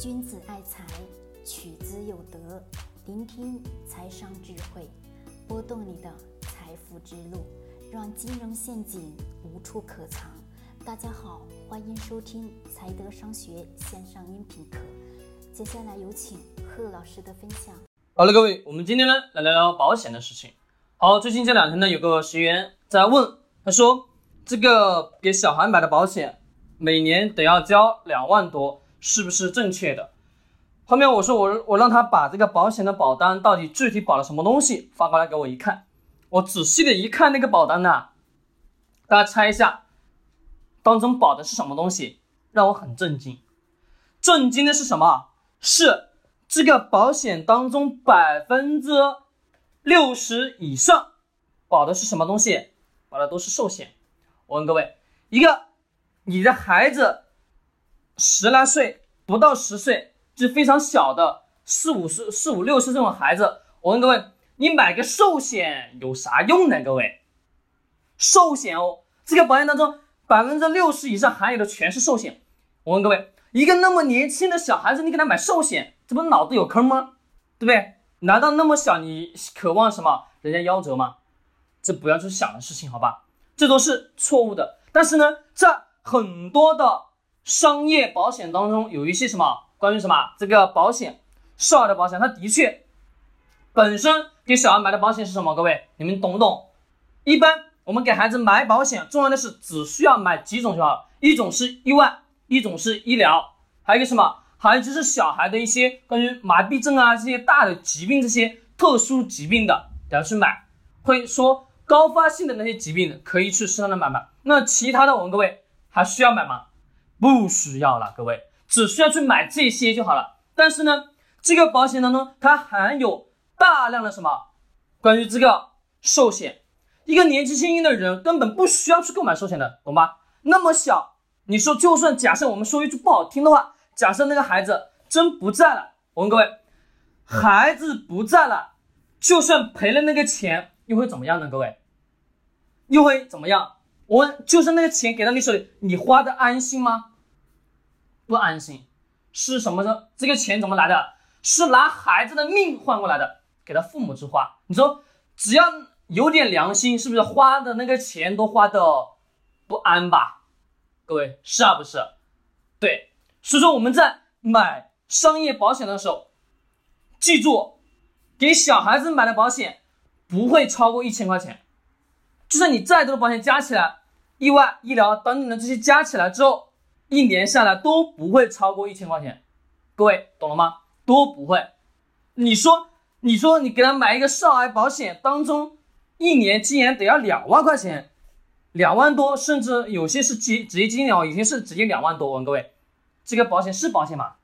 君子爱财，取之有德。聆听财商智慧，拨动你的财富之路，让金融陷阱无处可藏。大家好，欢迎收听财德商学线上音频课。接下来有请贺老师的分享。好了，各位，我们今天呢来聊聊保险的事情。好，最近这两天呢，有个学员在问，他说这个给小孩买的保险，每年得要交两万多。是不是正确的？后面我说我我让他把这个保险的保单到底具体保了什么东西发过来给我一看，我仔细的一看那个保单呢，大家猜一下，当中保的是什么东西？让我很震惊。震惊的是什么？是这个保险当中百分之六十以上保的是什么东西？保的都是寿险。我问各位，一个你的孩子。十来岁不到十岁就非常小的四五十四五六岁这种孩子，我问各位，你买个寿险有啥用呢？各位，寿险哦，这个保险当中百分之六十以上含有的全是寿险。我问各位，一个那么年轻的小孩子，你给他买寿险，这不脑子有坑吗？对不对？难道那么小你渴望什么人家夭折吗？这不要去想的事情，好吧？这都是错误的。但是呢，在很多的。商业保险当中有一些什么关于什么这个保险少儿的保险，它的确本身给小孩买的保险是什么？各位你们懂不懂？一般我们给孩子买保险，重要的是只需要买几种就好了，一种是意外，一种是医疗，还有一个什么？还有就是小孩的一些关于麻痹症啊这些大的疾病，这些特殊疾病的要去买，会说高发性的那些疾病的可以去适当的买买。那其他的我们各位还需要买吗？不需要了，各位只需要去买这些就好了。但是呢，这个保险当中它含有大量的什么？关于这个寿险，一个年纪轻轻的人根本不需要去购买寿险的，懂吧？那么小，你说就算假设我们说一句不好听的话，假设那个孩子真不在了，我问各位，孩子不在了，就算赔了那个钱，又会怎么样呢？各位，又会怎么样？我问，就是那个钱给到你手里，你花的安心吗？不安心，是什么呢？这个钱怎么来的？是拿孩子的命换过来的，给他父母去花。你说只要有点良心，是不是花的那个钱都花的不安吧？各位是啊，不是？对，所以说我们在买商业保险的时候，记住，给小孩子买的保险不会超过一千块钱，就算你再多的保险加起来，意外、医疗等等的这些加起来之后。一年下来都不会超过一千块钱，各位懂了吗？都不会。你说，你说你给他买一个少儿保险，当中一年竟然得要两万块钱，两万多，甚至有些是直直接金了，有些是直接两万多。问各位，这个保险是保险吗？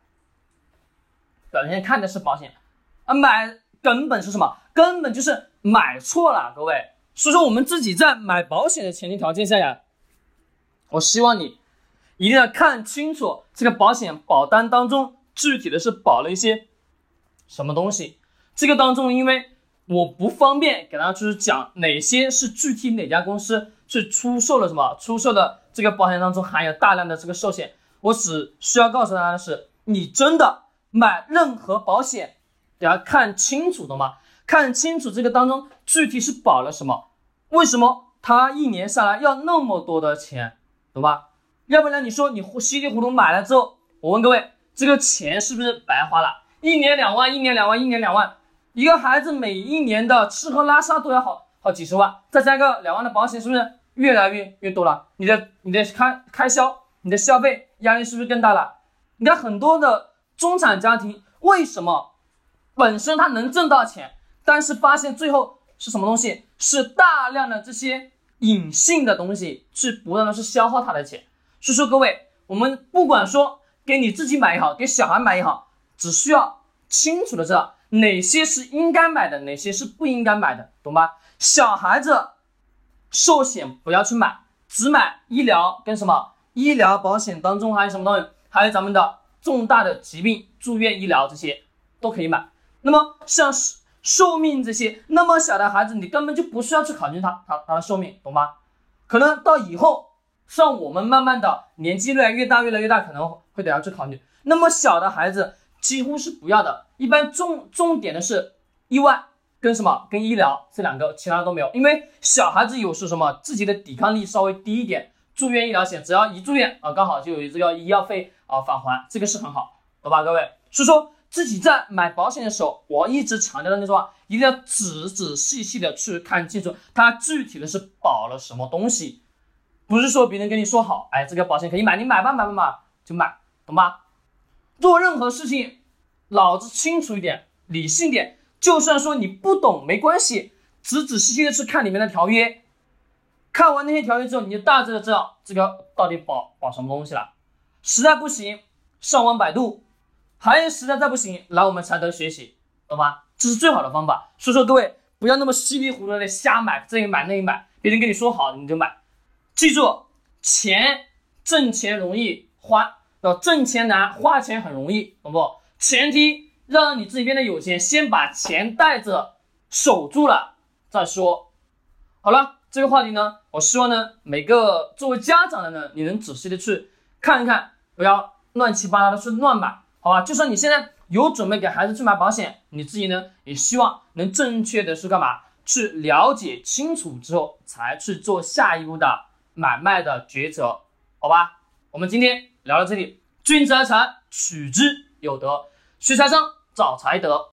表面看的是保险，啊，买根本是什么？根本就是买错了，各位。所以说，我们自己在买保险的前提条件下呀，我希望你。一定要看清楚这个保险保单当中具体的是保了一些什么东西。这个当中，因为我不方便给大家去讲哪些是具体哪家公司去出售了什么，出售的这个保险当中含有大量的这个寿险。我只需要告诉大家的是，你真的买任何保险得要看清楚，懂吗？看清楚这个当中具体是保了什么，为什么他一年下来要那么多的钱，懂吧？要不然你说你稀里糊涂买了之后，我问各位，这个钱是不是白花了？一年两万，一年两万，一年两万，一个孩子每一年的吃喝拉撒都要好好几十万，再加个两万的保险，是不是越来越越多了？你的你的开开销，你的消费压力是不是更大了？你看很多的中产家庭，为什么本身他能挣到钱，但是发现最后是什么东西？是大量的这些隐性的东西，去不断的是消耗他的钱。所以说，各位，我们不管说给你自己买也好，给小孩买也好，只需要清楚的知道哪些是应该买的，哪些是不应该买的，懂吧？小孩子寿险不要去买，只买医疗跟什么医疗保险当中还有什么东西？还有咱们的重大的疾病住院医疗这些都可以买。那么像寿命这些那么小的孩子，你根本就不需要去考虑他他他的寿命，懂吗？可能到以后。像我们慢慢的年纪越来越大，越来越大，可能会得要去考虑。那么小的孩子几乎是不要的，一般重重点的是意外跟什么跟医疗这两个，其他都没有。因为小孩子有时什么自己的抵抗力稍微低一点，住院医疗险只要一住院啊，刚好就有这个医药费啊返还，这个是很好，懂吧，各位？所以说自己在买保险的时候，我一直强调的那句话，一定要仔仔细细的去看清楚它具体的是保了什么东西。不是说别人跟你说好，哎，这个保险可以买，你买吧，买吧，买就买，懂吧？做任何事情，脑子清楚一点，理性点。就算说你不懂没关系，仔仔细细的去看里面的条约，看完那些条约之后，你就大致的知道这个到底保保什么东西了。实在不行，上网百度；还有实在再不行，来我们财德学习，懂吗？这是最好的方法。所以说各位不要那么稀里糊涂的瞎买，这一买那一买，别人跟你说好你就买。记住，钱挣钱容易花，要挣钱难，花钱很容易，懂不？前提让你自己变得有钱，先把钱带着守住了再说。好了，这个话题呢，我希望呢，每个作为家长的呢，你能仔细的去看一看，不要乱七八糟的去乱买，好吧？就算你现在有准备给孩子去买保险，你自己呢，也希望能正确的是干嘛？去了解清楚之后，才去做下一步的。买卖的抉择，好吧，我们今天聊到这里。君子爱财，取之有德；学财商，找财德。